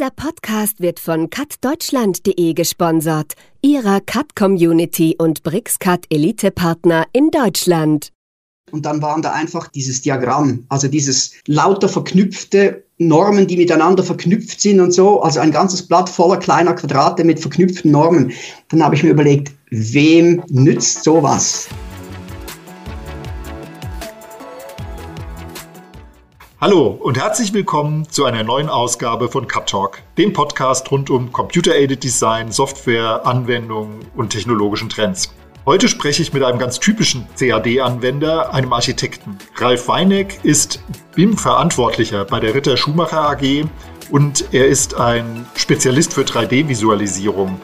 Dieser Podcast wird von cutdeutschland.de gesponsert, ihrer Cut-Community und BrixCut Elite-Partner in Deutschland. Und dann waren da einfach dieses Diagramm, also dieses lauter verknüpfte Normen, die miteinander verknüpft sind und so, also ein ganzes Blatt voller kleiner Quadrate mit verknüpften Normen. Dann habe ich mir überlegt, wem nützt sowas? Hallo und herzlich willkommen zu einer neuen Ausgabe von Cut Talk, dem Podcast rund um Computer-Aided Design, Software, Anwendungen und technologischen Trends. Heute spreche ich mit einem ganz typischen CAD-Anwender, einem Architekten. Ralf Weineck ist BIM-Verantwortlicher bei der Ritter Schumacher AG und er ist ein Spezialist für 3D-Visualisierung.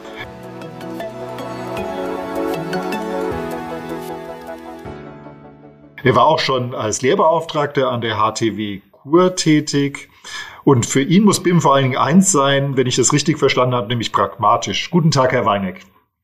Er war auch schon als Lehrbeauftragter an der HTW Kur tätig. Und für ihn muss BIM vor allen Dingen eins sein, wenn ich das richtig verstanden habe, nämlich pragmatisch. Guten Tag, Herr Weineck.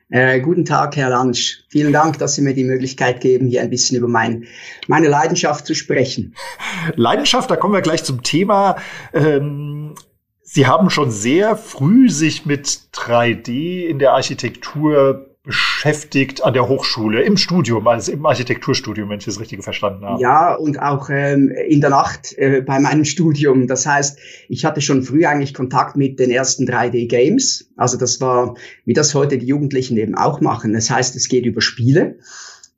Äh, guten Tag, Herr Lansch. Vielen Dank, dass Sie mir die Möglichkeit geben, hier ein bisschen über mein, meine Leidenschaft zu sprechen. Leidenschaft, da kommen wir gleich zum Thema. Ähm, Sie haben schon sehr früh sich mit 3D in der Architektur beschäftigt an der Hochschule, im Studium, also im Architekturstudium, wenn ich das richtig verstanden habe. Ja, und auch ähm, in der Nacht äh, bei meinem Studium. Das heißt, ich hatte schon früh eigentlich Kontakt mit den ersten 3D-Games. Also das war, wie das heute die Jugendlichen eben auch machen. Das heißt, es geht über Spiele.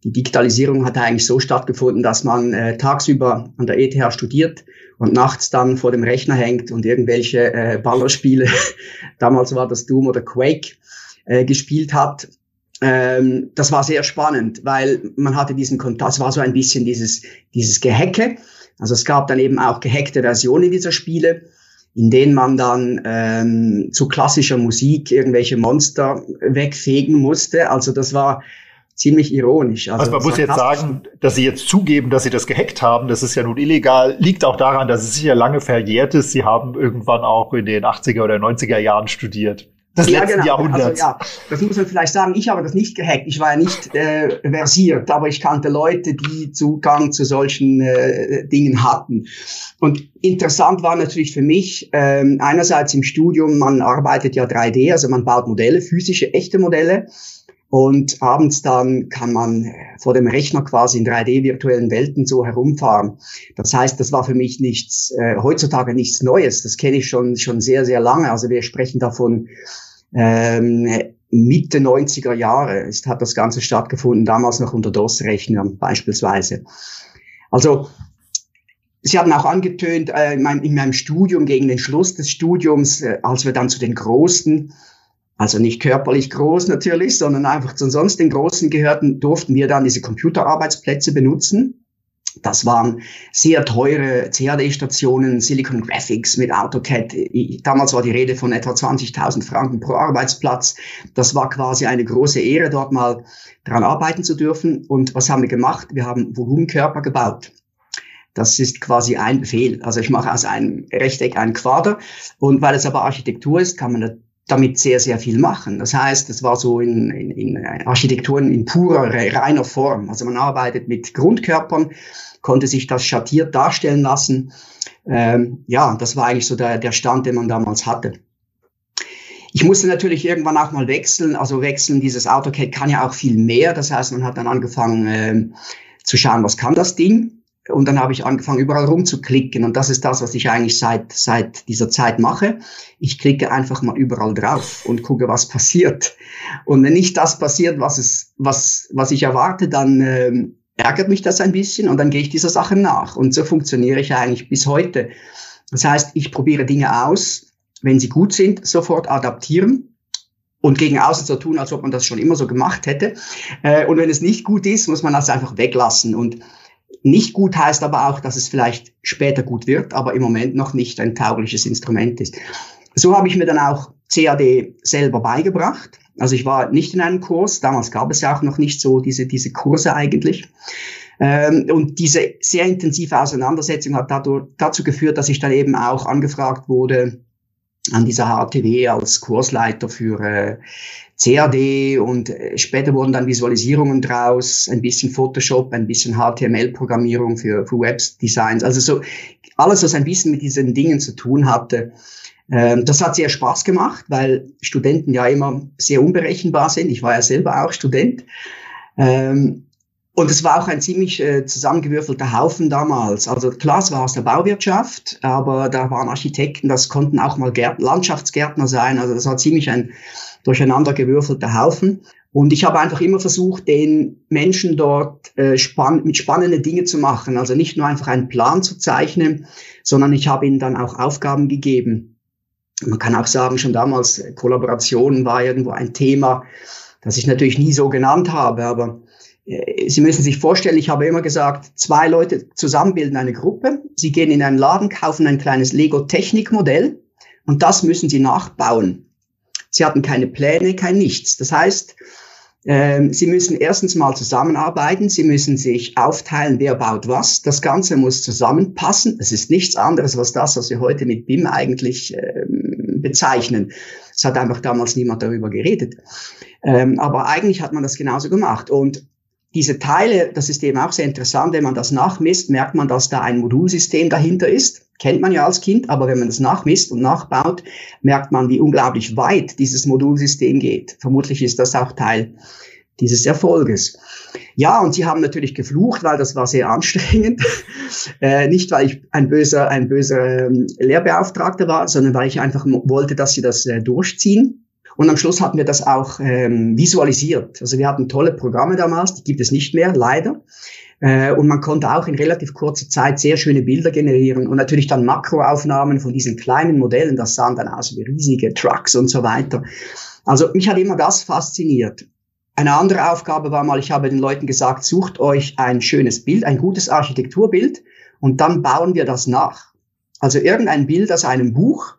Die Digitalisierung hat eigentlich so stattgefunden, dass man äh, tagsüber an der ETH studiert und nachts dann vor dem Rechner hängt und irgendwelche äh, Ballerspiele, damals war das Doom oder Quake, äh, gespielt hat ähm, das war sehr spannend, weil man hatte diesen Kontakt, es war so ein bisschen dieses, dieses Gehacke. Also es gab dann eben auch gehackte Versionen dieser Spiele, in denen man dann ähm, zu klassischer Musik irgendwelche Monster wegfegen musste. Also das war ziemlich ironisch. Also, also man muss jetzt sagen, dass Sie jetzt zugeben, dass Sie das gehackt haben, das ist ja nun illegal, liegt auch daran, dass es sicher lange verjährt ist. Sie haben irgendwann auch in den 80er oder 90er Jahren studiert des ja, letzten genau. Jahrhunderts. Also, ja, das muss man vielleicht sagen. Ich habe das nicht gehackt. Ich war ja nicht äh, versiert, aber ich kannte Leute, die Zugang zu solchen äh, Dingen hatten. Und interessant war natürlich für mich, ähm, einerseits im Studium, man arbeitet ja 3D, also man baut Modelle, physische, echte Modelle. Und abends dann kann man vor dem Rechner quasi in 3D-virtuellen Welten so herumfahren. Das heißt, das war für mich nichts, äh, heutzutage nichts Neues. Das kenne ich schon, schon sehr, sehr lange. Also wir sprechen davon ähm, Mitte 90er Jahre ist, hat das Ganze stattgefunden, damals noch unter DOS-Rechnern beispielsweise. Also Sie haben auch angetönt, äh, in, meinem, in, meinem, Studium, gegen den Schluss des Studiums, äh, als wir dann zu den Großen, also nicht körperlich groß natürlich, sondern einfach zu sonst den Großen gehörten, durften wir dann diese Computerarbeitsplätze benutzen. Das waren sehr teure CAD-Stationen, Silicon Graphics mit AutoCAD. Damals war die Rede von etwa 20.000 Franken pro Arbeitsplatz. Das war quasi eine große Ehre, dort mal dran arbeiten zu dürfen. Und was haben wir gemacht? Wir haben Volumenkörper gebaut. Das ist quasi ein Befehl. Also ich mache aus einem Rechteck einen Quader. Und weil es aber Architektur ist, kann man damit sehr, sehr viel machen. Das heißt, es war so in, in, in Architekturen in purer, reiner Form. Also man arbeitet mit Grundkörpern, konnte sich das schattiert darstellen lassen. Ähm, ja, das war eigentlich so der, der Stand, den man damals hatte. Ich musste natürlich irgendwann auch mal wechseln. Also wechseln, dieses AutoCAD kann ja auch viel mehr. Das heißt, man hat dann angefangen äh, zu schauen, was kann das Ding? Und dann habe ich angefangen, überall rumzuklicken. Und das ist das, was ich eigentlich seit, seit dieser Zeit mache. Ich klicke einfach mal überall drauf und gucke, was passiert. Und wenn nicht das passiert, was, es, was, was ich erwarte, dann ähm, ärgert mich das ein bisschen und dann gehe ich dieser Sache nach. Und so funktioniere ich eigentlich bis heute. Das heißt, ich probiere Dinge aus. Wenn sie gut sind, sofort adaptieren und gegen außen so tun, als ob man das schon immer so gemacht hätte. Äh, und wenn es nicht gut ist, muss man das einfach weglassen. Und nicht gut heißt aber auch, dass es vielleicht später gut wird, aber im Moment noch nicht ein taugliches Instrument ist. So habe ich mir dann auch CAD selber beigebracht. Also ich war nicht in einem Kurs, damals gab es ja auch noch nicht so diese, diese Kurse eigentlich. Ähm, und diese sehr intensive Auseinandersetzung hat dadurch, dazu geführt, dass ich dann eben auch angefragt wurde, an dieser HTW als Kursleiter für äh, CAD und äh, später wurden dann Visualisierungen draus, ein bisschen Photoshop, ein bisschen HTML-Programmierung für, für Webdesigns. Also so alles, was ein bisschen mit diesen Dingen zu tun hatte. Ähm, das hat sehr Spaß gemacht, weil Studenten ja immer sehr unberechenbar sind. Ich war ja selber auch Student. Ähm, und es war auch ein ziemlich äh, zusammengewürfelter Haufen damals. Also klar, es war aus der Bauwirtschaft, aber da waren Architekten, das konnten auch mal Gärt Landschaftsgärtner sein. Also das war ziemlich ein durcheinander gewürfelter Haufen. Und ich habe einfach immer versucht, den Menschen dort äh, spann mit spannenden Dinge zu machen. Also nicht nur einfach einen Plan zu zeichnen, sondern ich habe ihnen dann auch Aufgaben gegeben. Man kann auch sagen, schon damals äh, Kollaboration war irgendwo ein Thema, das ich natürlich nie so genannt habe, aber Sie müssen sich vorstellen, ich habe immer gesagt, zwei Leute zusammen bilden eine Gruppe. Sie gehen in einen Laden, kaufen ein kleines Lego-Technik-Modell und das müssen sie nachbauen. Sie hatten keine Pläne, kein Nichts. Das heißt, ähm, Sie müssen erstens mal zusammenarbeiten, Sie müssen sich aufteilen, wer baut was. Das Ganze muss zusammenpassen. Es ist nichts anderes als das, was wir heute mit BIM eigentlich ähm, bezeichnen. Es hat einfach damals niemand darüber geredet. Ähm, aber eigentlich hat man das genauso gemacht. Und diese Teile, das ist eben auch sehr interessant, wenn man das nachmisst, merkt man, dass da ein Modulsystem dahinter ist. Kennt man ja als Kind, aber wenn man das nachmisst und nachbaut, merkt man, wie unglaublich weit dieses Modulsystem geht. Vermutlich ist das auch Teil dieses Erfolges. Ja, und sie haben natürlich geflucht, weil das war sehr anstrengend. äh, nicht, weil ich ein böser, ein böser ähm, Lehrbeauftragter war, sondern weil ich einfach wollte, dass sie das äh, durchziehen. Und am Schluss hatten wir das auch ähm, visualisiert. Also wir hatten tolle Programme damals, die gibt es nicht mehr, leider. Äh, und man konnte auch in relativ kurzer Zeit sehr schöne Bilder generieren und natürlich dann Makroaufnahmen von diesen kleinen Modellen, das sahen dann aus wie riesige Trucks und so weiter. Also mich hat immer das fasziniert. Eine andere Aufgabe war mal, ich habe den Leuten gesagt, sucht euch ein schönes Bild, ein gutes Architekturbild und dann bauen wir das nach. Also irgendein Bild aus einem Buch,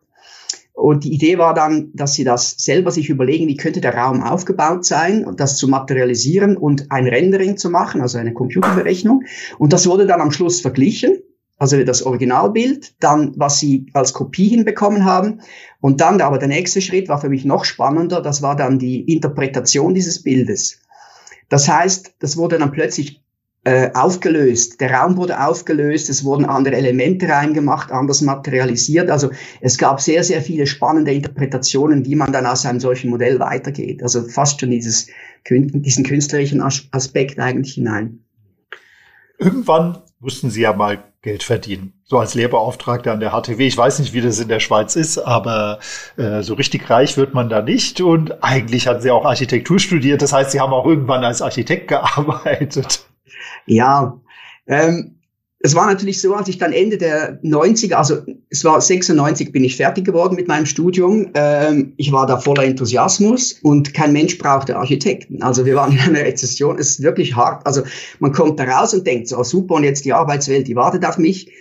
und die Idee war dann, dass sie das selber sich überlegen, wie könnte der Raum aufgebaut sein das zu materialisieren und ein Rendering zu machen, also eine Computerberechnung. Und das wurde dann am Schluss verglichen, also das Originalbild, dann was sie als Kopie hinbekommen haben. Und dann aber der nächste Schritt war für mich noch spannender, das war dann die Interpretation dieses Bildes. Das heißt, das wurde dann plötzlich äh, aufgelöst. Der Raum wurde aufgelöst, es wurden andere Elemente reingemacht, anders materialisiert. Also es gab sehr, sehr viele spannende Interpretationen, wie man dann aus einem solchen Modell weitergeht. Also fast schon dieses, diesen künstlerischen Aspekt eigentlich hinein. Irgendwann mussten Sie ja mal Geld verdienen. So als Lehrbeauftragter an der HTW. Ich weiß nicht, wie das in der Schweiz ist, aber äh, so richtig reich wird man da nicht. Und eigentlich hatten Sie auch Architektur studiert. Das heißt, Sie haben auch irgendwann als Architekt gearbeitet. Ja, ähm, es war natürlich so, als ich dann Ende der 90er, also es war 96, bin ich fertig geworden mit meinem Studium. Ähm, ich war da voller Enthusiasmus und kein Mensch brauchte Architekten. Also wir waren in einer Rezession, es ist wirklich hart. Also man kommt da raus und denkt so, oh, super, und jetzt die Arbeitswelt, die wartet auf mich.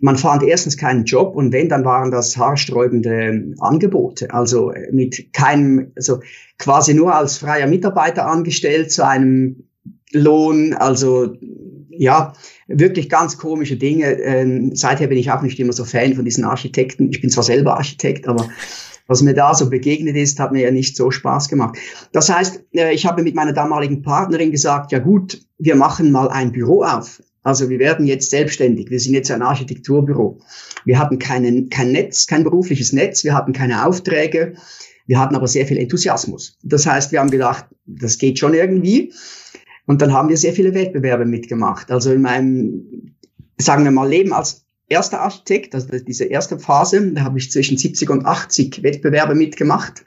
Man fand erstens keinen Job und wenn, dann waren das haarsträubende Angebote. Also mit keinem, also quasi nur als freier Mitarbeiter angestellt zu einem Lohn, also ja, wirklich ganz komische Dinge. Ähm, seither bin ich auch nicht immer so Fan von diesen Architekten. Ich bin zwar selber Architekt, aber was mir da so begegnet ist, hat mir ja nicht so Spaß gemacht. Das heißt, äh, ich habe mit meiner damaligen Partnerin gesagt, ja gut, wir machen mal ein Büro auf. Also wir werden jetzt selbstständig. Wir sind jetzt ein Architekturbüro. Wir hatten keinen, kein Netz, kein berufliches Netz. Wir hatten keine Aufträge. Wir hatten aber sehr viel Enthusiasmus. Das heißt, wir haben gedacht, das geht schon irgendwie. Und dann haben wir sehr viele Wettbewerbe mitgemacht. Also in meinem, sagen wir mal, Leben als erster Architekt, also diese erste Phase, da habe ich zwischen 70 und 80 Wettbewerbe mitgemacht.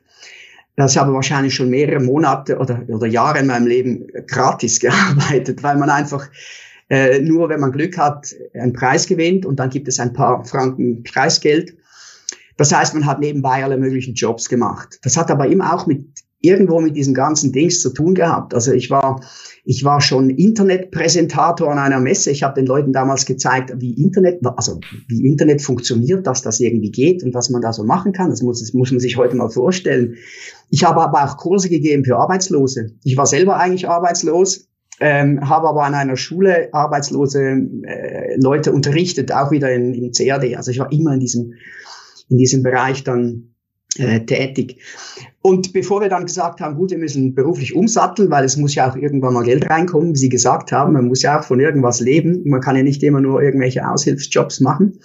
Das habe wahrscheinlich schon mehrere Monate oder, oder Jahre in meinem Leben gratis gearbeitet, weil man einfach äh, nur, wenn man Glück hat, einen Preis gewinnt und dann gibt es ein paar Franken Preisgeld. Das heißt, man hat nebenbei alle möglichen Jobs gemacht. Das hat aber immer auch mit irgendwo mit diesen ganzen Dings zu tun gehabt. Also ich war, ich war schon Internetpräsentator an einer Messe. Ich habe den Leuten damals gezeigt, wie Internet, also wie Internet funktioniert, dass das irgendwie geht und was man da so machen kann. Das muss, das muss man sich heute mal vorstellen. Ich habe aber auch Kurse gegeben für Arbeitslose. Ich war selber eigentlich arbeitslos, ähm, habe aber an einer Schule arbeitslose äh, Leute unterrichtet, auch wieder in, in CAD. Also ich war immer in diesem, in diesem Bereich dann tätig. Und bevor wir dann gesagt haben, gut, wir müssen beruflich umsatteln, weil es muss ja auch irgendwann mal Geld reinkommen, wie Sie gesagt haben, man muss ja auch von irgendwas leben, man kann ja nicht immer nur irgendwelche Aushilfsjobs machen.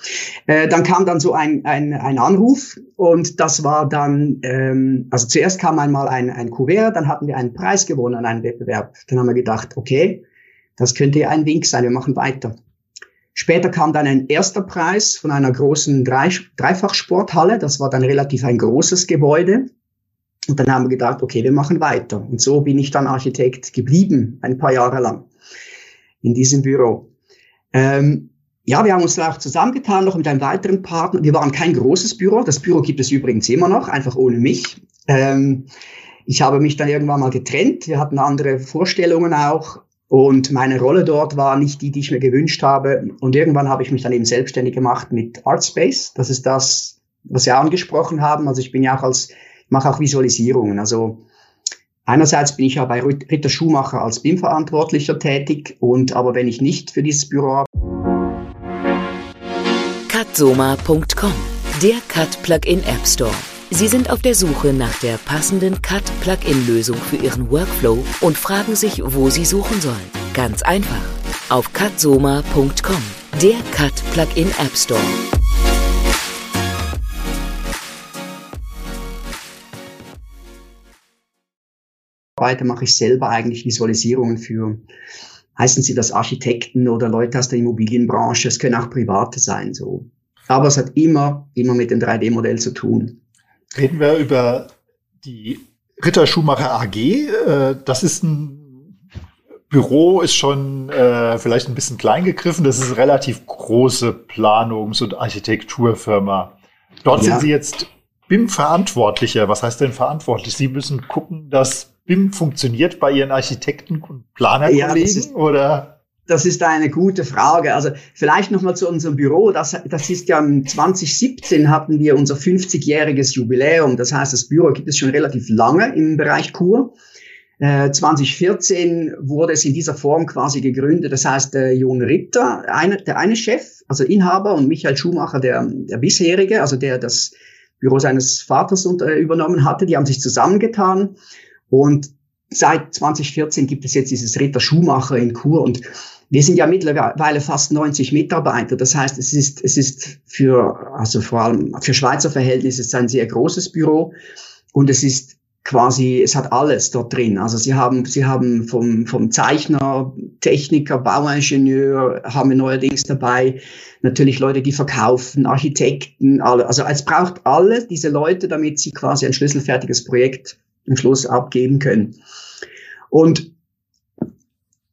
Äh, dann kam dann so ein, ein, ein Anruf und das war dann, ähm, also zuerst kam einmal ein, ein Kuvert, dann hatten wir einen Preis gewonnen an einem Wettbewerb. Dann haben wir gedacht, okay, das könnte ja ein Wink sein, wir machen weiter. Später kam dann ein erster Preis von einer großen Dreifachsporthalle. Das war dann relativ ein großes Gebäude. Und dann haben wir gedacht, okay, wir machen weiter. Und so bin ich dann Architekt geblieben, ein paar Jahre lang in diesem Büro. Ähm, ja, wir haben uns da auch zusammengetan, noch mit einem weiteren Partner. Wir waren kein großes Büro. Das Büro gibt es übrigens immer noch, einfach ohne mich. Ähm, ich habe mich dann irgendwann mal getrennt. Wir hatten andere Vorstellungen auch. Und meine Rolle dort war nicht die, die ich mir gewünscht habe. Und irgendwann habe ich mich dann eben selbstständig gemacht mit Artspace. Das ist das, was Sie angesprochen haben. Also ich bin ja auch als mache auch Visualisierungen. Also einerseits bin ich ja bei Ritter Schumacher als BIM-Verantwortlicher tätig und aber wenn ich nicht für dieses Büro habe. Cutsoma.com, der Cut Plugin App Store. Sie sind auf der Suche nach der passenden Cut Plugin Lösung für Ihren Workflow und fragen sich, wo Sie suchen sollen. Ganz einfach. Auf cutsoma.com, der Cut Plugin App Store. arbeite, mache ich selber eigentlich Visualisierungen für, heißen sie das Architekten oder Leute aus der Immobilienbranche, es können auch Private sein, so. Aber es hat immer, immer mit dem 3D-Modell zu tun. Reden wir über die Ritter Schumacher AG. Äh, das ist ein Büro, ist schon äh, vielleicht ein bisschen klein gegriffen. Das ist eine relativ große Planungs- und Architekturfirma. Dort ja. sind Sie jetzt BIM-Verantwortlicher. Was heißt denn verantwortlich? Sie müssen gucken, dass BIM funktioniert bei Ihren Architekten und Planerkollegen ja, oder? Das ist eine gute Frage. Also vielleicht nochmal zu unserem Büro. Das, das ist ja 2017 hatten wir unser 50-jähriges Jubiläum. Das heißt, das Büro gibt es schon relativ lange im Bereich Kur. 2014 äh, wurde es in dieser Form quasi gegründet. Das heißt, der Jon Ritter, eine, der eine Chef, also Inhaber und Michael Schumacher, der, der bisherige, also der das Büro seines Vaters unter, übernommen hatte, die haben sich zusammengetan und seit 2014 gibt es jetzt dieses Ritter Schumacher in Chur und wir sind ja mittlerweile fast 90 Mitarbeiter. Das heißt, es ist, es ist für, also vor allem für Schweizer Verhältnisse ist ein sehr großes Büro und es ist quasi, es hat alles dort drin. Also sie haben, sie haben vom, vom Zeichner, Techniker, Bauingenieur, haben wir neuerdings dabei, natürlich Leute, die verkaufen, Architekten, alle. Also es braucht alle diese Leute, damit sie quasi ein schlüsselfertiges Projekt am Schluss abgeben können. Und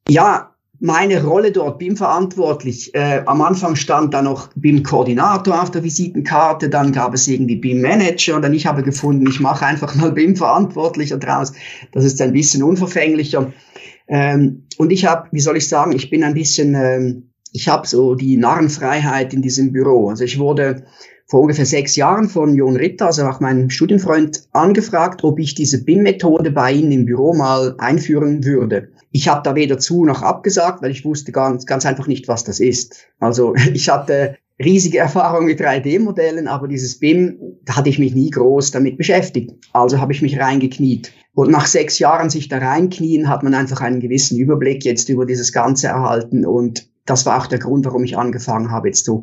ja, meine Rolle dort, BIM-verantwortlich. Äh, am Anfang stand da noch BIM-Koordinator auf der Visitenkarte, dann gab es irgendwie BIM-Manager und dann ich habe gefunden, ich mache einfach mal BIM-Verantwortlicher draus. Das ist ein bisschen unverfänglicher. Ähm, und ich habe, wie soll ich sagen, ich bin ein bisschen, ähm, ich habe so die Narrenfreiheit in diesem Büro. Also ich wurde vor ungefähr sechs Jahren von Jon Ritter, also auch meinem Studienfreund, angefragt, ob ich diese BIM-Methode bei Ihnen im Büro mal einführen würde. Ich habe da weder zu noch abgesagt, weil ich wusste ganz, ganz einfach nicht, was das ist. Also ich hatte riesige Erfahrung mit 3D-Modellen, aber dieses BIM, da hatte ich mich nie groß damit beschäftigt. Also habe ich mich reingekniet. Und nach sechs Jahren sich da reinknien, hat man einfach einen gewissen Überblick jetzt über dieses Ganze erhalten. Und das war auch der Grund, warum ich angefangen habe, jetzt so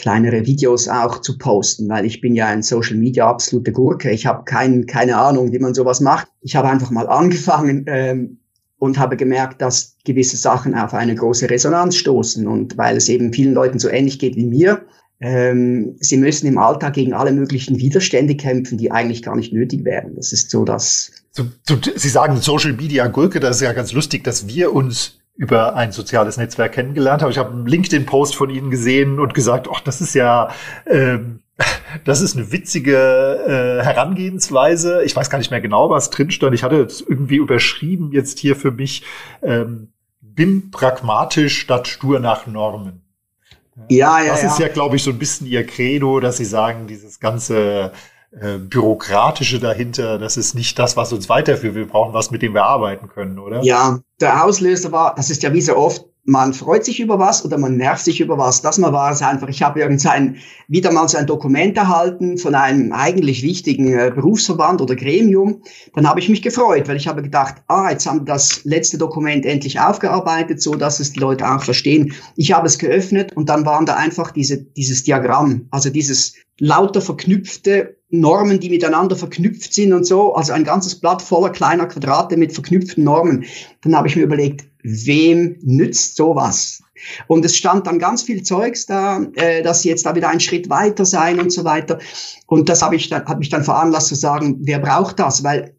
kleinere Videos auch zu posten, weil ich bin ja ein Social Media absolute Gurke. Ich habe kein, keine Ahnung, wie man sowas macht. Ich habe einfach mal angefangen ähm, und habe gemerkt, dass gewisse Sachen auf eine große Resonanz stoßen. Und weil es eben vielen Leuten so ähnlich geht wie mir, ähm, sie müssen im Alltag gegen alle möglichen Widerstände kämpfen, die eigentlich gar nicht nötig wären. Das ist so das. Sie sagen Social Media Gurke, das ist ja ganz lustig, dass wir uns über ein soziales Netzwerk kennengelernt habe. Ich habe einen LinkedIn-Post von Ihnen gesehen und gesagt, ach, das ist ja, ähm, das ist eine witzige äh, Herangehensweise. Ich weiß gar nicht mehr genau, was drin stand. Ich hatte jetzt irgendwie überschrieben jetzt hier für mich, ähm, bin pragmatisch statt stur nach Normen. Ja, ja. Das ist ja, glaube ich, so ein bisschen Ihr Credo, dass Sie sagen, dieses ganze äh, Bürokratische dahinter, das ist nicht das, was uns weiterführt. Wir brauchen was, mit dem wir arbeiten können, oder? Ja, der Auslöser war, das ist ja wie so oft, man freut sich über was oder man nervt sich über was. Das mal war es einfach. Ich habe irgendein, wieder mal so ein Dokument erhalten von einem eigentlich wichtigen äh, Berufsverband oder Gremium. Dann habe ich mich gefreut, weil ich habe gedacht, ah, jetzt haben das letzte Dokument endlich aufgearbeitet, so dass es die Leute auch verstehen. Ich habe es geöffnet und dann waren da einfach diese, dieses Diagramm, also dieses lauter verknüpfte Normen, die miteinander verknüpft sind und so, also ein ganzes Blatt voller kleiner Quadrate mit verknüpften Normen. Dann habe ich mir überlegt, wem nützt sowas? Und es stand dann ganz viel Zeugs da, äh, dass sie jetzt da wieder einen Schritt weiter sein und so weiter. Und das habe ich dann, hat mich dann veranlasst zu sagen, wer braucht das? Weil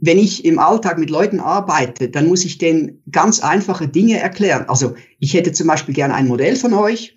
wenn ich im Alltag mit Leuten arbeite, dann muss ich denen ganz einfache Dinge erklären. Also ich hätte zum Beispiel gerne ein Modell von euch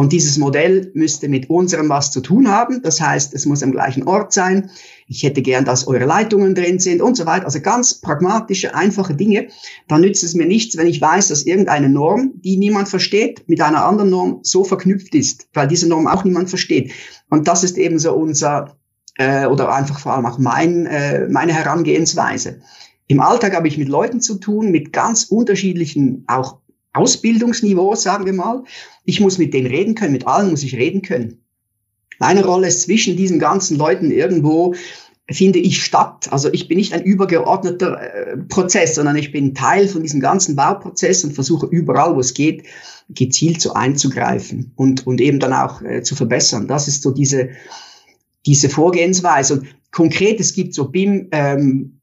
und dieses Modell müsste mit unserem was zu tun haben. Das heißt, es muss am gleichen Ort sein. Ich hätte gern, dass eure Leitungen drin sind und so weiter. Also ganz pragmatische, einfache Dinge. Dann nützt es mir nichts, wenn ich weiß, dass irgendeine Norm, die niemand versteht, mit einer anderen Norm so verknüpft ist, weil diese Norm auch niemand versteht. Und das ist eben so unser, äh, oder einfach vor allem auch mein, äh, meine Herangehensweise. Im Alltag habe ich mit Leuten zu tun, mit ganz unterschiedlichen, auch Ausbildungsniveau, sagen wir mal. Ich muss mit denen reden können, mit allen muss ich reden können. Meine Rolle ist zwischen diesen ganzen Leuten irgendwo finde ich statt. Also ich bin nicht ein übergeordneter äh, Prozess, sondern ich bin Teil von diesem ganzen Bauprozess und versuche überall, wo es geht, gezielt so einzugreifen und, und eben dann auch äh, zu verbessern. Das ist so diese, diese Vorgehensweise. Und konkret, es gibt so BIM, ähm,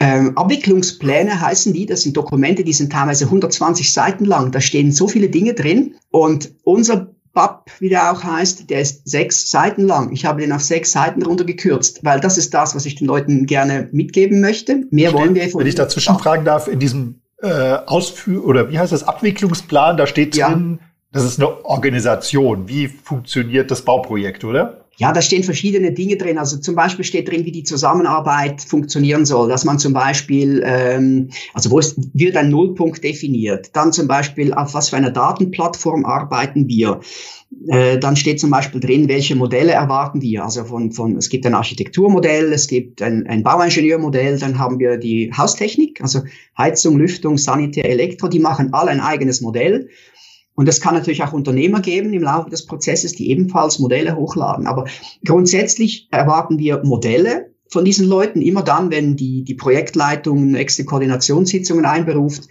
ähm, Abwicklungspläne heißen die, das sind Dokumente, die sind teilweise 120 Seiten lang. Da stehen so viele Dinge drin. Und unser BAP, wie der auch heißt, der ist sechs Seiten lang. Ich habe den auf sechs Seiten runtergekürzt, weil das ist das, was ich den Leuten gerne mitgeben möchte. Mehr wollen wir von Wenn ich dazwischen fragen darf, in diesem äh, Ausführ oder wie heißt das Abwicklungsplan, da steht drin, ja. das ist eine Organisation. Wie funktioniert das Bauprojekt, oder? Ja, da stehen verschiedene Dinge drin. Also zum Beispiel steht drin, wie die Zusammenarbeit funktionieren soll. Dass man zum Beispiel, ähm, also wo es wird ein Nullpunkt definiert. Dann zum Beispiel, auf was für einer Datenplattform arbeiten wir. Äh, dann steht zum Beispiel drin, welche Modelle erwarten wir. Also von, von es gibt ein Architekturmodell, es gibt ein, ein Bauingenieurmodell, dann haben wir die Haustechnik, also Heizung, Lüftung, Sanitär, Elektro, die machen alle ein eigenes Modell. Und es kann natürlich auch Unternehmer geben im Laufe des Prozesses, die ebenfalls Modelle hochladen. Aber grundsätzlich erwarten wir Modelle von diesen Leuten immer dann, wenn die, die Projektleitung nächste Koordinationssitzungen einberuft.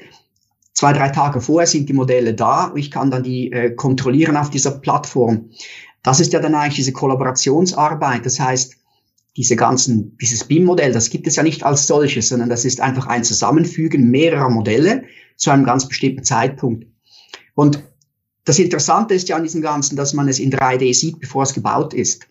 Zwei, drei Tage vorher sind die Modelle da. Ich kann dann die äh, kontrollieren auf dieser Plattform. Das ist ja dann eigentlich diese Kollaborationsarbeit. Das heißt, diese ganzen, dieses BIM-Modell, das gibt es ja nicht als solches, sondern das ist einfach ein Zusammenfügen mehrerer Modelle zu einem ganz bestimmten Zeitpunkt. Und das Interessante ist ja an diesem Ganzen, dass man es in 3D sieht, bevor es gebaut ist.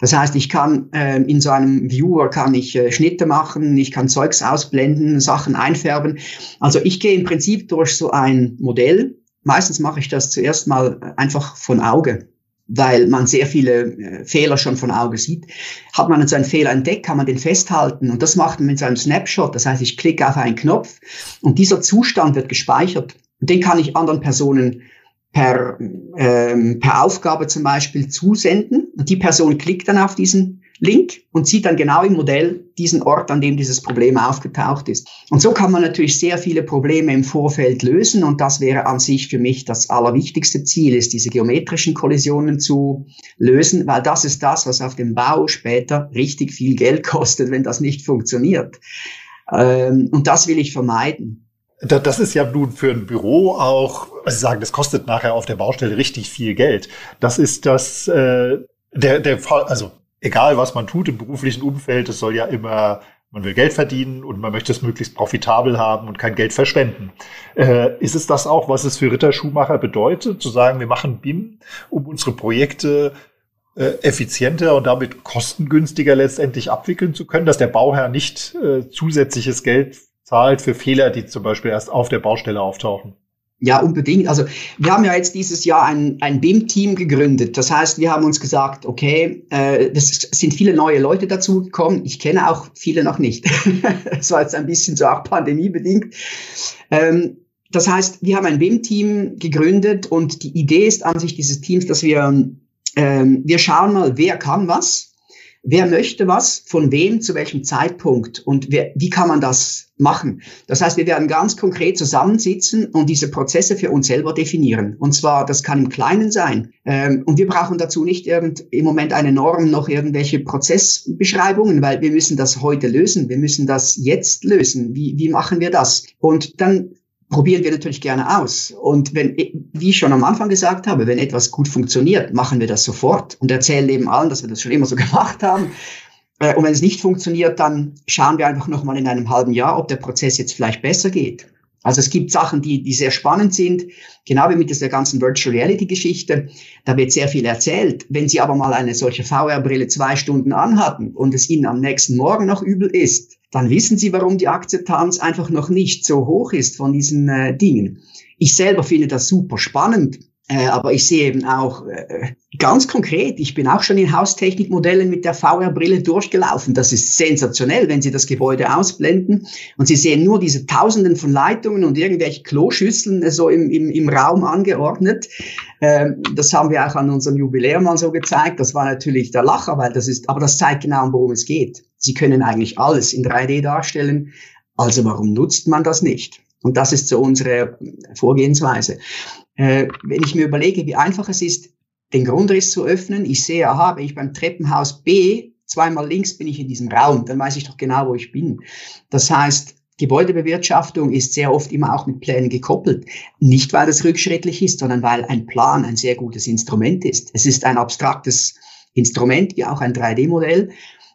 Das heißt, ich kann äh, in so einem Viewer kann ich äh, Schnitte machen, ich kann Zeugs ausblenden, Sachen einfärben. Also ich gehe im Prinzip durch so ein Modell. Meistens mache ich das zuerst mal einfach von Auge, weil man sehr viele äh, Fehler schon von Auge sieht. Hat man so einen Fehler entdeckt, kann man den festhalten und das macht man mit so einem Snapshot. Das heißt, ich klicke auf einen Knopf und dieser Zustand wird gespeichert und den kann ich anderen Personen per, ähm, per Aufgabe zum Beispiel zusenden. Und die Person klickt dann auf diesen Link und sieht dann genau im Modell diesen Ort, an dem dieses Problem aufgetaucht ist. Und so kann man natürlich sehr viele Probleme im Vorfeld lösen und das wäre an sich für mich das allerwichtigste Ziel, ist diese geometrischen Kollisionen zu lösen, weil das ist das, was auf dem Bau später richtig viel Geld kostet, wenn das nicht funktioniert. Ähm, und das will ich vermeiden. Das ist ja nun für ein Büro auch, also Sie sagen, das kostet nachher auf der Baustelle richtig viel Geld. Das ist das, äh, der, der also egal was man tut im beruflichen Umfeld, es soll ja immer, man will Geld verdienen und man möchte es möglichst profitabel haben und kein Geld verschwenden. Äh, ist es das auch, was es für Ritter Schumacher bedeutet, zu sagen, wir machen BIM, um unsere Projekte äh, effizienter und damit kostengünstiger letztendlich abwickeln zu können, dass der Bauherr nicht äh, zusätzliches Geld zahlt für Fehler, die zum Beispiel erst auf der Baustelle auftauchen. Ja, unbedingt. Also wir haben ja jetzt dieses Jahr ein, ein BIM-Team gegründet. Das heißt, wir haben uns gesagt, okay, äh, es sind viele neue Leute dazugekommen. Ich kenne auch viele noch nicht. das war jetzt ein bisschen so auch pandemiebedingt. Ähm, das heißt, wir haben ein BIM-Team gegründet und die Idee ist an sich dieses Teams, dass wir, ähm, wir schauen mal, wer kann was wer möchte was, von wem, zu welchem Zeitpunkt und wer, wie kann man das machen. Das heißt, wir werden ganz konkret zusammensitzen und diese Prozesse für uns selber definieren. Und zwar, das kann im Kleinen sein. Ähm, und wir brauchen dazu nicht irgend, im Moment eine Norm, noch irgendwelche Prozessbeschreibungen, weil wir müssen das heute lösen. Wir müssen das jetzt lösen. Wie, wie machen wir das? Und dann probieren wir natürlich gerne aus. Und wenn, wie ich schon am Anfang gesagt habe, wenn etwas gut funktioniert, machen wir das sofort und erzählen eben allen, dass wir das schon immer so gemacht haben. Äh, und wenn es nicht funktioniert, dann schauen wir einfach nochmal in einem halben Jahr, ob der Prozess jetzt vielleicht besser geht. Also es gibt Sachen, die, die sehr spannend sind, genau wie mit dieser ganzen Virtual Reality Geschichte. Da wird sehr viel erzählt. Wenn Sie aber mal eine solche VR-Brille zwei Stunden anhatten und es Ihnen am nächsten Morgen noch übel ist, dann wissen Sie, warum die Akzeptanz einfach noch nicht so hoch ist von diesen äh, Dingen. Ich selber finde das super spannend. Äh, aber ich sehe eben auch äh, ganz konkret, ich bin auch schon in Haustechnikmodellen mit der VR-Brille durchgelaufen. Das ist sensationell, wenn Sie das Gebäude ausblenden und Sie sehen nur diese Tausenden von Leitungen und irgendwelche Kloschüsseln äh, so im, im, im Raum angeordnet. Ähm, das haben wir auch an unserem Jubiläum mal so gezeigt. Das war natürlich der Lacher, weil das ist, aber das zeigt genau, worum es geht. Sie können eigentlich alles in 3D darstellen. Also warum nutzt man das nicht? Und das ist so unsere Vorgehensweise. Äh, wenn ich mir überlege, wie einfach es ist, den Grundriss zu öffnen, ich sehe, aha, wenn ich beim Treppenhaus B zweimal links bin ich in diesem Raum, dann weiß ich doch genau, wo ich bin. Das heißt, Gebäudebewirtschaftung ist sehr oft immer auch mit Plänen gekoppelt. Nicht, weil das rückschrittlich ist, sondern weil ein Plan ein sehr gutes Instrument ist. Es ist ein abstraktes Instrument, wie auch ein 3D-Modell.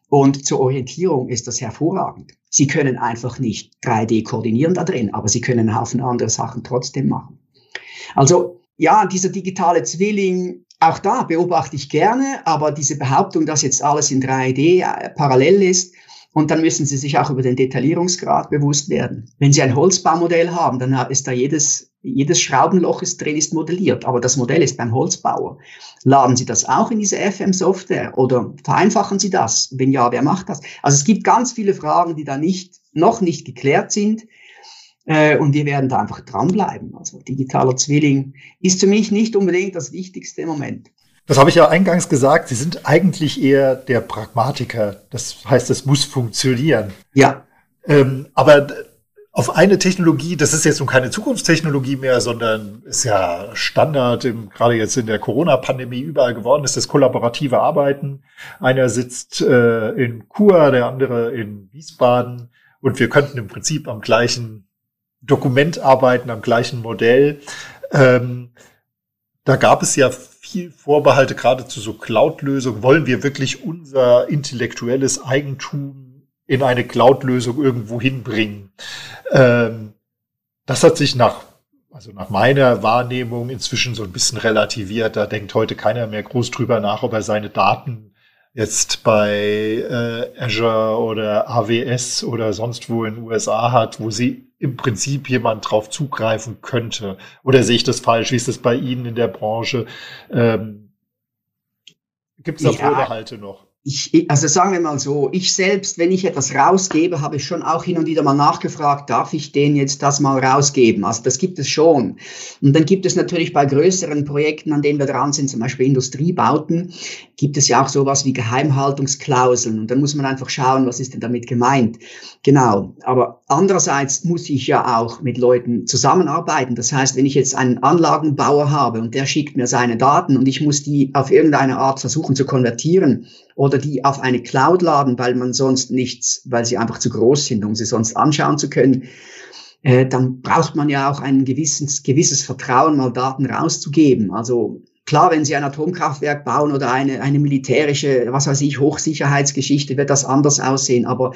Und zur Orientierung ist das hervorragend. Sie können einfach nicht 3D koordinieren da drin, aber Sie können einen Haufen andere Sachen trotzdem machen. Also ja, dieser digitale Zwilling, auch da beobachte ich gerne, aber diese Behauptung, dass jetzt alles in 3D äh, parallel ist, und dann müssen Sie sich auch über den Detaillierungsgrad bewusst werden. Wenn Sie ein Holzbaumodell haben, dann ist da jedes, jedes Schraubenloch ist drin, ist modelliert, aber das Modell ist beim Holzbauer. Laden Sie das auch in diese FM-Software oder vereinfachen Sie das? Wenn ja, wer macht das? Also es gibt ganz viele Fragen, die da nicht, noch nicht geklärt sind. Äh, und wir werden da einfach dranbleiben. Also digitaler Zwilling ist für mich nicht unbedingt das Wichtigste im Moment. Das habe ich ja eingangs gesagt. Sie sind eigentlich eher der Pragmatiker. Das heißt, es muss funktionieren. Ja. Ähm, aber auf eine Technologie, das ist jetzt nun keine Zukunftstechnologie mehr, sondern ist ja Standard, im, gerade jetzt in der Corona-Pandemie überall geworden, ist das kollaborative Arbeiten. Einer sitzt äh, in Chur, der andere in Wiesbaden und wir könnten im Prinzip am gleichen Dokument arbeiten am gleichen Modell. Ähm, da gab es ja viel Vorbehalte, gerade zu so Cloud-Lösungen. Wollen wir wirklich unser intellektuelles Eigentum in eine Cloud-Lösung irgendwo hinbringen? Ähm, das hat sich nach, also nach meiner Wahrnehmung inzwischen so ein bisschen relativiert. Da denkt heute keiner mehr groß drüber nach, ob er seine Daten jetzt bei äh, Azure oder AWS oder sonst wo in den USA hat, wo sie im Prinzip jemand drauf zugreifen könnte. Oder sehe ich das falsch? Wie ist das bei Ihnen in der Branche? Ähm, Gibt es da ja. Vorbehalte noch? Ich, also sagen wir mal so, ich selbst, wenn ich etwas rausgebe, habe ich schon auch hin und wieder mal nachgefragt, darf ich den jetzt das mal rausgeben? Also das gibt es schon. Und dann gibt es natürlich bei größeren Projekten, an denen wir dran sind, zum Beispiel Industriebauten, gibt es ja auch sowas wie Geheimhaltungsklauseln. Und dann muss man einfach schauen, was ist denn damit gemeint. Genau. Aber andererseits muss ich ja auch mit Leuten zusammenarbeiten. Das heißt, wenn ich jetzt einen Anlagenbauer habe und der schickt mir seine Daten und ich muss die auf irgendeine Art versuchen zu konvertieren, oder die auf eine Cloud laden, weil man sonst nichts, weil sie einfach zu groß sind, um sie sonst anschauen zu können, äh, dann braucht man ja auch ein gewisses, gewisses Vertrauen, mal Daten rauszugeben. Also klar, wenn Sie ein Atomkraftwerk bauen oder eine, eine militärische, was weiß ich, Hochsicherheitsgeschichte, wird das anders aussehen. Aber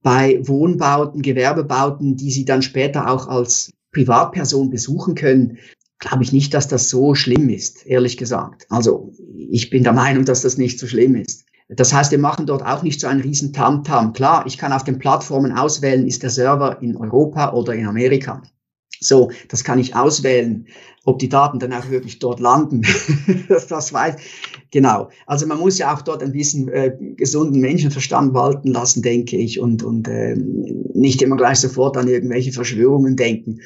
bei Wohnbauten, Gewerbebauten, die Sie dann später auch als Privatperson besuchen können, glaube ich nicht, dass das so schlimm ist, ehrlich gesagt. Also ich bin der Meinung, dass das nicht so schlimm ist. Das heißt, wir machen dort auch nicht so einen riesen Tamtam. -Tam. Klar, ich kann auf den Plattformen auswählen, ist der Server in Europa oder in Amerika. So, das kann ich auswählen, ob die Daten dann auch wirklich dort landen. das weiß. Genau. Also man muss ja auch dort ein bisschen äh, gesunden Menschenverstand walten lassen, denke ich, und, und äh, nicht immer gleich sofort an irgendwelche Verschwörungen denken.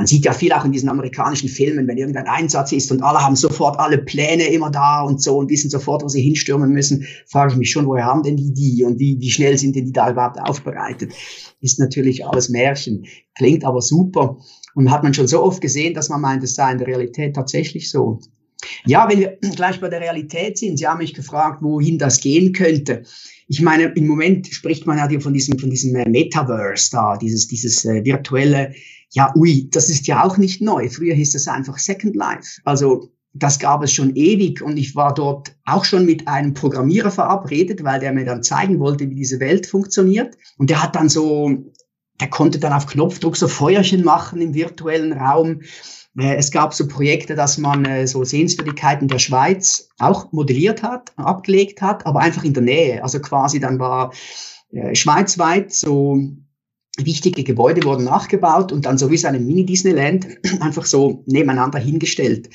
Man sieht ja viel auch in diesen amerikanischen Filmen, wenn irgendein Einsatz ist und alle haben sofort alle Pläne immer da und so und wissen sofort, wo sie hinstürmen müssen, frage ich mich schon, woher haben denn die die und wie, wie schnell sind denn die da überhaupt aufbereitet? Ist natürlich alles Märchen, klingt aber super und hat man schon so oft gesehen, dass man meint, es sei in der Realität tatsächlich so. Ja, wenn wir gleich bei der Realität sind, Sie haben mich gefragt, wohin das gehen könnte. Ich meine, im Moment spricht man ja von diesem, von diesem Metaverse da, dieses, dieses äh, virtuelle, ja, ui, das ist ja auch nicht neu. Früher hieß das einfach Second Life. Also, das gab es schon ewig und ich war dort auch schon mit einem Programmierer verabredet, weil der mir dann zeigen wollte, wie diese Welt funktioniert. Und der hat dann so, der konnte dann auf Knopfdruck so Feuerchen machen im virtuellen Raum. Äh, es gab so Projekte, dass man äh, so Sehenswürdigkeiten der Schweiz auch modelliert hat, abgelegt hat, aber einfach in der Nähe. Also quasi dann war äh, schweizweit so wichtige Gebäude wurden nachgebaut und dann so wie so eine Mini-Disneyland einfach so nebeneinander hingestellt.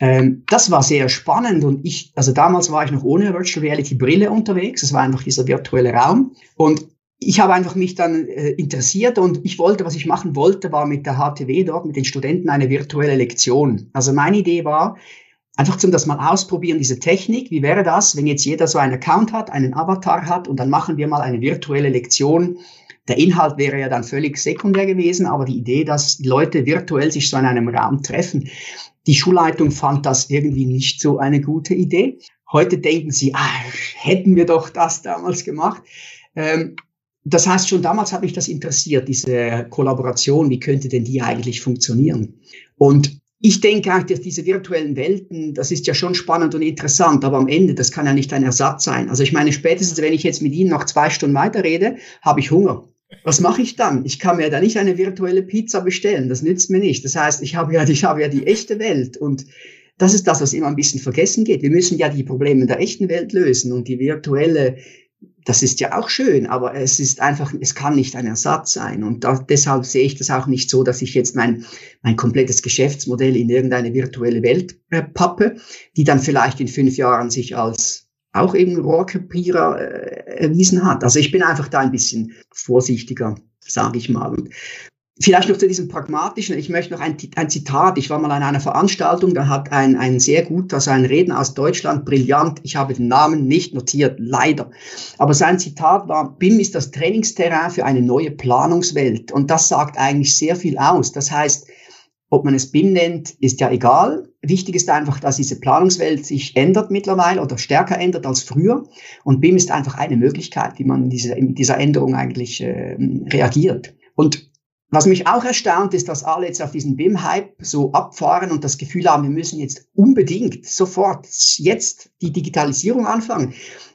Ähm, das war sehr spannend und ich, also damals war ich noch ohne Virtual Reality Brille unterwegs. Es war einfach dieser virtuelle Raum und ich habe einfach mich dann äh, interessiert und ich wollte, was ich machen wollte, war mit der HTW dort, mit den Studenten eine virtuelle Lektion. Also meine Idee war, einfach zum das mal ausprobieren, diese Technik. Wie wäre das, wenn jetzt jeder so einen Account hat, einen Avatar hat und dann machen wir mal eine virtuelle Lektion. Der Inhalt wäre ja dann völlig sekundär gewesen, aber die Idee, dass Leute virtuell sich so in einem Raum treffen, die Schulleitung fand das irgendwie nicht so eine gute Idee. Heute denken sie, ah, hätten wir doch das damals gemacht. Ähm, das heißt, schon damals hat mich das interessiert, diese Kollaboration, wie könnte denn die eigentlich funktionieren? Und ich denke auch, dass diese virtuellen Welten, das ist ja schon spannend und interessant, aber am Ende, das kann ja nicht ein Ersatz sein. Also ich meine, spätestens wenn ich jetzt mit Ihnen noch zwei Stunden weiterrede, habe ich Hunger. Was mache ich dann? Ich kann mir da nicht eine virtuelle Pizza bestellen. Das nützt mir nicht. Das heißt, ich habe ja, ich habe ja die echte Welt und das ist das, was immer ein bisschen vergessen geht. Wir müssen ja die Probleme der echten Welt lösen und die virtuelle das ist ja auch schön, aber es ist einfach, es kann nicht ein Ersatz sein. Und da, deshalb sehe ich das auch nicht so, dass ich jetzt mein, mein komplettes Geschäftsmodell in irgendeine virtuelle Welt äh, pappe, die dann vielleicht in fünf Jahren sich als auch eben Rohrkrepierer äh, erwiesen hat. Also ich bin einfach da ein bisschen vorsichtiger, sage ich mal. Und Vielleicht noch zu diesem pragmatischen. Ich möchte noch ein, ein, Zitat. Ich war mal an einer Veranstaltung, da hat ein, ein sehr guter, also ein Redner aus Deutschland, brillant. Ich habe den Namen nicht notiert, leider. Aber sein Zitat war, BIM ist das Trainingsterrain für eine neue Planungswelt. Und das sagt eigentlich sehr viel aus. Das heißt, ob man es BIM nennt, ist ja egal. Wichtig ist einfach, dass diese Planungswelt sich ändert mittlerweile oder stärker ändert als früher. Und BIM ist einfach eine Möglichkeit, wie man in diese, in dieser Änderung eigentlich äh, reagiert. Und was mich auch erstaunt, ist, dass alle jetzt auf diesen BIM-Hype so abfahren und das Gefühl haben, wir müssen jetzt unbedingt sofort jetzt die Digitalisierung anfangen.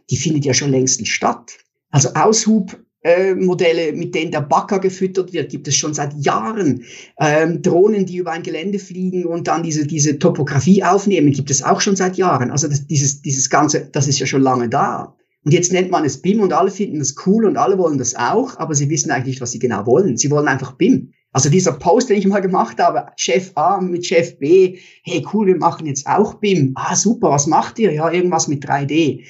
Die findet ja schon längst statt. Also Aushubmodelle, äh, mit denen der Bagger gefüttert wird, gibt es schon seit Jahren. Ähm, Drohnen, die über ein Gelände fliegen und dann diese, diese Topografie aufnehmen, gibt es auch schon seit Jahren. Also das, dieses, dieses Ganze, das ist ja schon lange da. Und jetzt nennt man es BIM und alle finden das cool und alle wollen das auch, aber sie wissen eigentlich nicht, was sie genau wollen. Sie wollen einfach BIM. Also dieser Post, den ich mal gemacht habe, Chef A mit Chef B, hey cool, wir machen jetzt auch BIM. Ah super, was macht ihr? Ja, irgendwas mit 3D.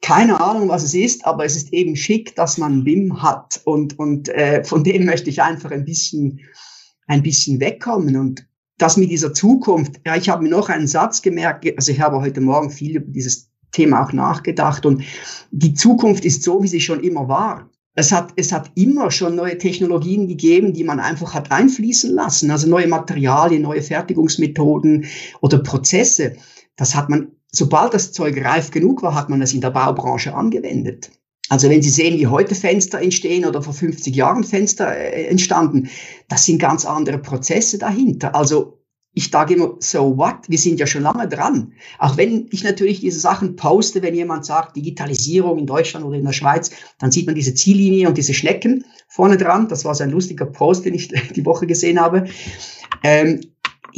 Keine Ahnung, was es ist, aber es ist eben schick, dass man BIM hat und und äh, von dem möchte ich einfach ein bisschen ein bisschen wegkommen und das mit dieser Zukunft. Ja, ich habe mir noch einen Satz gemerkt. Also ich habe heute Morgen viel über dieses Thema auch nachgedacht. Und die Zukunft ist so, wie sie schon immer war. Es hat, es hat immer schon neue Technologien gegeben, die man einfach hat einfließen lassen. Also neue Materialien, neue Fertigungsmethoden oder Prozesse. Das hat man, sobald das Zeug reif genug war, hat man es in der Baubranche angewendet. Also wenn Sie sehen, wie heute Fenster entstehen oder vor 50 Jahren Fenster äh, entstanden, das sind ganz andere Prozesse dahinter. Also ich sage immer, so what? Wir sind ja schon lange dran. Auch wenn ich natürlich diese Sachen poste, wenn jemand sagt, Digitalisierung in Deutschland oder in der Schweiz, dann sieht man diese Ziellinie und diese Schnecken vorne dran. Das war so ein lustiger Post, den ich die Woche gesehen habe. Ähm,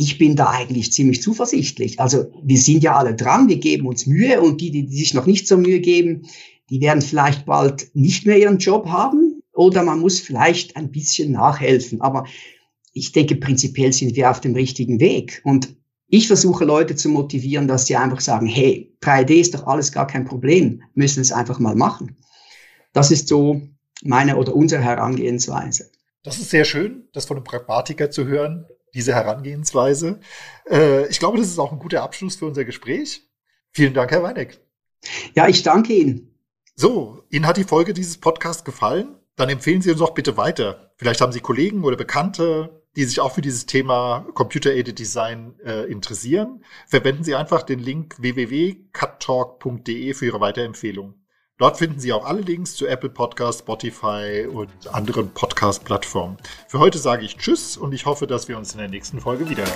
ich bin da eigentlich ziemlich zuversichtlich. Also wir sind ja alle dran, wir geben uns Mühe und die, die sich noch nicht so Mühe geben, die werden vielleicht bald nicht mehr ihren Job haben oder man muss vielleicht ein bisschen nachhelfen. Aber ich denke, prinzipiell sind wir auf dem richtigen Weg. Und ich versuche Leute zu motivieren, dass sie einfach sagen, hey, 3D ist doch alles gar kein Problem, müssen es einfach mal machen. Das ist so meine oder unsere Herangehensweise. Das ist sehr schön, das von einem Pragmatiker zu hören, diese Herangehensweise. Äh, ich glaube, das ist auch ein guter Abschluss für unser Gespräch. Vielen Dank, Herr Weineck. Ja, ich danke Ihnen. So, Ihnen hat die Folge dieses Podcasts gefallen? Dann empfehlen Sie uns doch bitte weiter. Vielleicht haben Sie Kollegen oder Bekannte, die sich auch für dieses Thema Computer-Aided Design äh, interessieren. Verwenden Sie einfach den Link www.cuttalk.de für Ihre Weiterempfehlung. Dort finden Sie auch alle Links zu Apple Podcast, Spotify und anderen Podcast-Plattformen. Für heute sage ich Tschüss und ich hoffe, dass wir uns in der nächsten Folge wiederhören.